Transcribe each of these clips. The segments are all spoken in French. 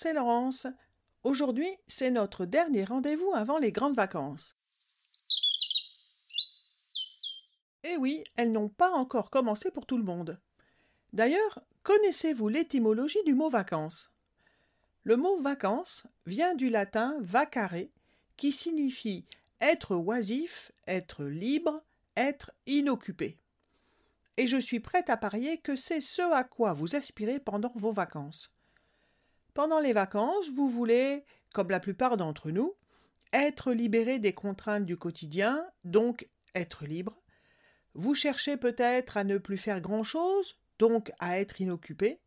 c'est Laurence. Aujourd'hui, c'est notre dernier rendez-vous avant les grandes vacances. Eh oui, elles n'ont pas encore commencé pour tout le monde. D'ailleurs, connaissez-vous l'étymologie du mot vacances? Le mot vacances vient du latin vacare, qui signifie être oisif, être libre, être inoccupé. Et je suis prête à parier que c'est ce à quoi vous aspirez pendant vos vacances. Pendant les vacances, vous voulez, comme la plupart d'entre nous, être libéré des contraintes du quotidien, donc être libre. Vous cherchez peut-être à ne plus faire grand-chose, donc à être inoccupé,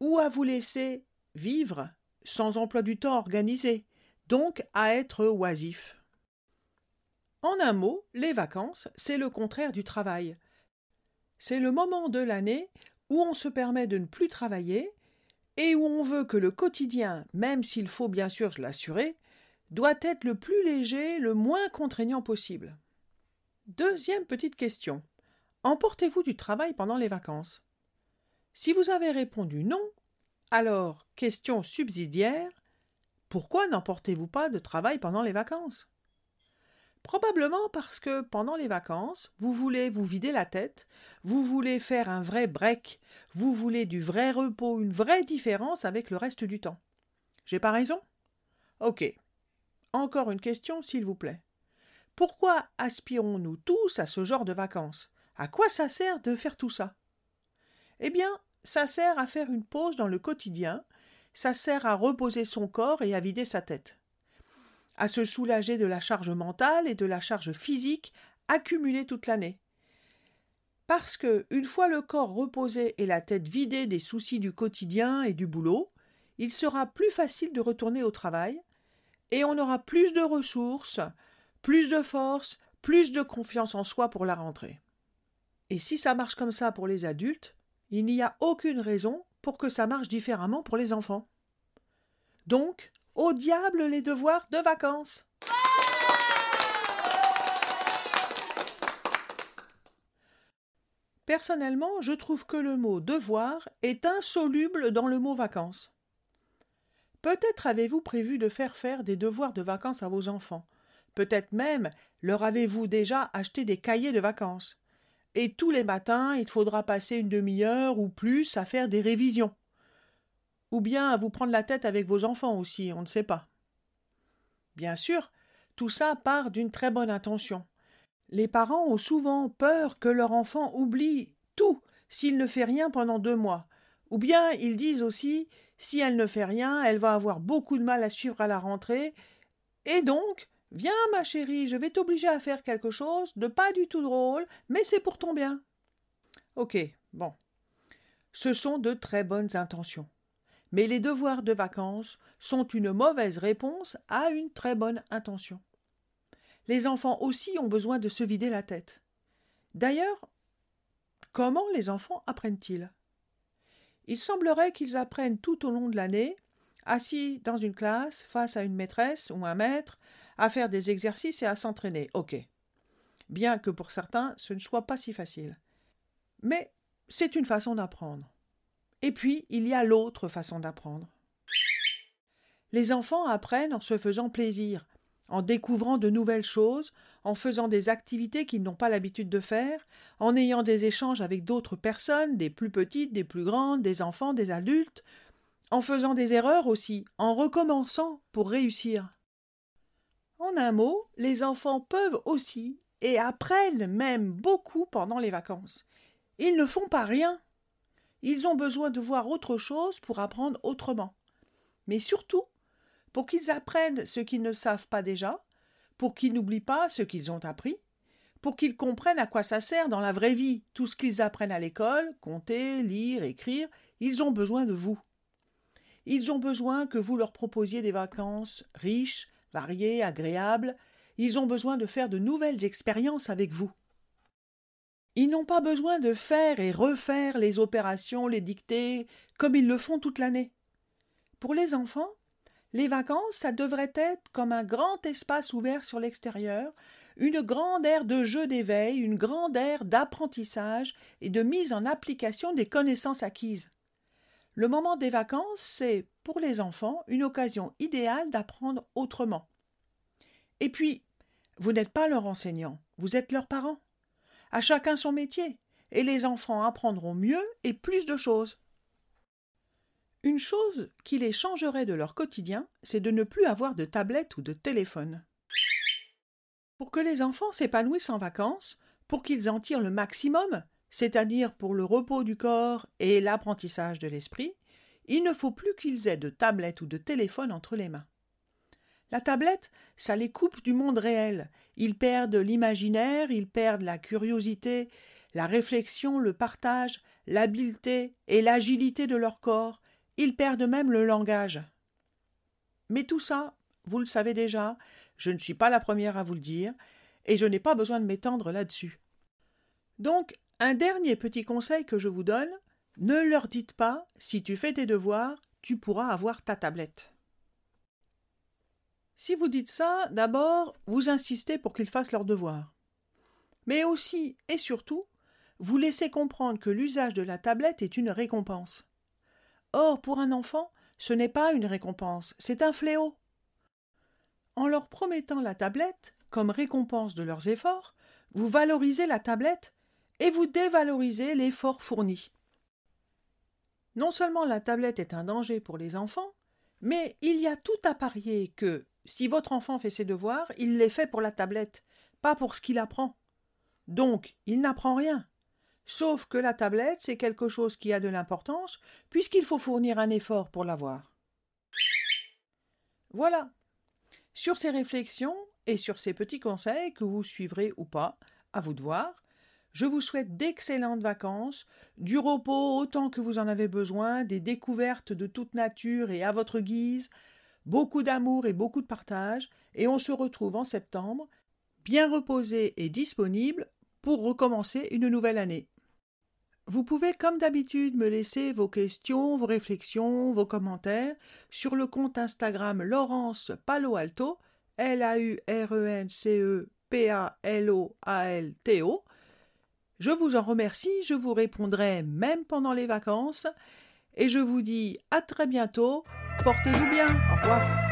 ou à vous laisser vivre sans emploi du temps organisé, donc à être oisif. En un mot, les vacances, c'est le contraire du travail. C'est le moment de l'année où on se permet de ne plus travailler et où on veut que le quotidien, même s'il faut bien sûr l'assurer, doit être le plus léger, le moins contraignant possible. Deuxième petite question. Emportez-vous du travail pendant les vacances? Si vous avez répondu non, alors, question subsidiaire, pourquoi n'emportez-vous pas de travail pendant les vacances? Probablement parce que pendant les vacances, vous voulez vous vider la tête, vous voulez faire un vrai break, vous voulez du vrai repos, une vraie différence avec le reste du temps. J'ai pas raison? Ok. Encore une question, s'il vous plaît. Pourquoi aspirons-nous tous à ce genre de vacances? À quoi ça sert de faire tout ça? Eh bien, ça sert à faire une pause dans le quotidien, ça sert à reposer son corps et à vider sa tête à se soulager de la charge mentale et de la charge physique accumulée toute l'année. Parce que, une fois le corps reposé et la tête vidée des soucis du quotidien et du boulot, il sera plus facile de retourner au travail, et on aura plus de ressources, plus de force, plus de confiance en soi pour la rentrée. Et si ça marche comme ça pour les adultes, il n'y a aucune raison pour que ça marche différemment pour les enfants. Donc, au diable les devoirs de vacances. Personnellement, je trouve que le mot devoir est insoluble dans le mot vacances. Peut-être avez-vous prévu de faire faire des devoirs de vacances à vos enfants. Peut-être même leur avez-vous déjà acheté des cahiers de vacances. Et tous les matins, il faudra passer une demi-heure ou plus à faire des révisions ou bien à vous prendre la tête avec vos enfants aussi, on ne sait pas. Bien sûr, tout ça part d'une très bonne intention. Les parents ont souvent peur que leur enfant oublie tout s'il ne fait rien pendant deux mois, ou bien ils disent aussi si elle ne fait rien, elle va avoir beaucoup de mal à suivre à la rentrée, et donc Viens, ma chérie, je vais t'obliger à faire quelque chose de pas du tout drôle, mais c'est pour ton bien. Ok, bon. Ce sont de très bonnes intentions mais les devoirs de vacances sont une mauvaise réponse à une très bonne intention. Les enfants aussi ont besoin de se vider la tête. D'ailleurs, comment les enfants apprennent-ils? Il semblerait qu'ils apprennent tout au long de l'année, assis dans une classe, face à une maîtresse ou un maître, à faire des exercices et à s'entraîner. Ok. Bien que pour certains ce ne soit pas si facile. Mais c'est une façon d'apprendre. Et puis, il y a l'autre façon d'apprendre. Les enfants apprennent en se faisant plaisir, en découvrant de nouvelles choses, en faisant des activités qu'ils n'ont pas l'habitude de faire, en ayant des échanges avec d'autres personnes, des plus petites, des plus grandes, des enfants, des adultes, en faisant des erreurs aussi, en recommençant pour réussir. En un mot, les enfants peuvent aussi et apprennent même beaucoup pendant les vacances. Ils ne font pas rien, ils ont besoin de voir autre chose pour apprendre autrement. Mais surtout, pour qu'ils apprennent ce qu'ils ne savent pas déjà, pour qu'ils n'oublient pas ce qu'ils ont appris, pour qu'ils comprennent à quoi ça sert dans la vraie vie tout ce qu'ils apprennent à l'école, compter, lire, écrire, ils ont besoin de vous. Ils ont besoin que vous leur proposiez des vacances riches, variées, agréables, ils ont besoin de faire de nouvelles expériences avec vous. Ils n'ont pas besoin de faire et refaire les opérations, les dictées, comme ils le font toute l'année. Pour les enfants, les vacances, ça devrait être comme un grand espace ouvert sur l'extérieur, une grande aire de jeu d'éveil, une grande aire d'apprentissage et de mise en application des connaissances acquises. Le moment des vacances, c'est pour les enfants une occasion idéale d'apprendre autrement. Et puis, vous n'êtes pas leur enseignant, vous êtes leurs parents. À chacun son métier, et les enfants apprendront mieux et plus de choses. Une chose qui les changerait de leur quotidien, c'est de ne plus avoir de tablette ou de téléphone. Pour que les enfants s'épanouissent en vacances, pour qu'ils en tirent le maximum, c'est-à-dire pour le repos du corps et l'apprentissage de l'esprit, il ne faut plus qu'ils aient de tablette ou de téléphone entre les mains. La tablette, ça les coupe du monde réel. Ils perdent l'imaginaire, ils perdent la curiosité, la réflexion, le partage, l'habileté et l'agilité de leur corps, ils perdent même le langage. Mais tout ça, vous le savez déjà, je ne suis pas la première à vous le dire, et je n'ai pas besoin de m'étendre là-dessus. Donc, un dernier petit conseil que je vous donne, ne leur dites pas si tu fais tes devoirs, tu pourras avoir ta tablette. Si vous dites ça, d'abord, vous insistez pour qu'ils fassent leurs devoirs. Mais aussi et surtout, vous laissez comprendre que l'usage de la tablette est une récompense. Or, pour un enfant, ce n'est pas une récompense, c'est un fléau. En leur promettant la tablette, comme récompense de leurs efforts, vous valorisez la tablette et vous dévalorisez l'effort fourni. Non seulement la tablette est un danger pour les enfants, mais il y a tout à parier que, si votre enfant fait ses devoirs, il les fait pour la tablette, pas pour ce qu'il apprend. Donc, il n'apprend rien. Sauf que la tablette, c'est quelque chose qui a de l'importance, puisqu'il faut fournir un effort pour l'avoir. Voilà. Sur ces réflexions et sur ces petits conseils que vous suivrez ou pas, à vous de voir, je vous souhaite d'excellentes vacances, du repos autant que vous en avez besoin, des découvertes de toute nature et à votre guise, beaucoup d'amour et beaucoup de partage, et on se retrouve en septembre, bien reposé et disponible pour recommencer une nouvelle année. Vous pouvez, comme d'habitude, me laisser vos questions, vos réflexions, vos commentaires sur le compte Instagram Laurence Palo Alto, L-A-U-R-E-N-C-E-P-A-L-O-A-L-T-O. Je vous en remercie, je vous répondrai même pendant les vacances, et je vous dis à très bientôt, portez-vous bien, au revoir.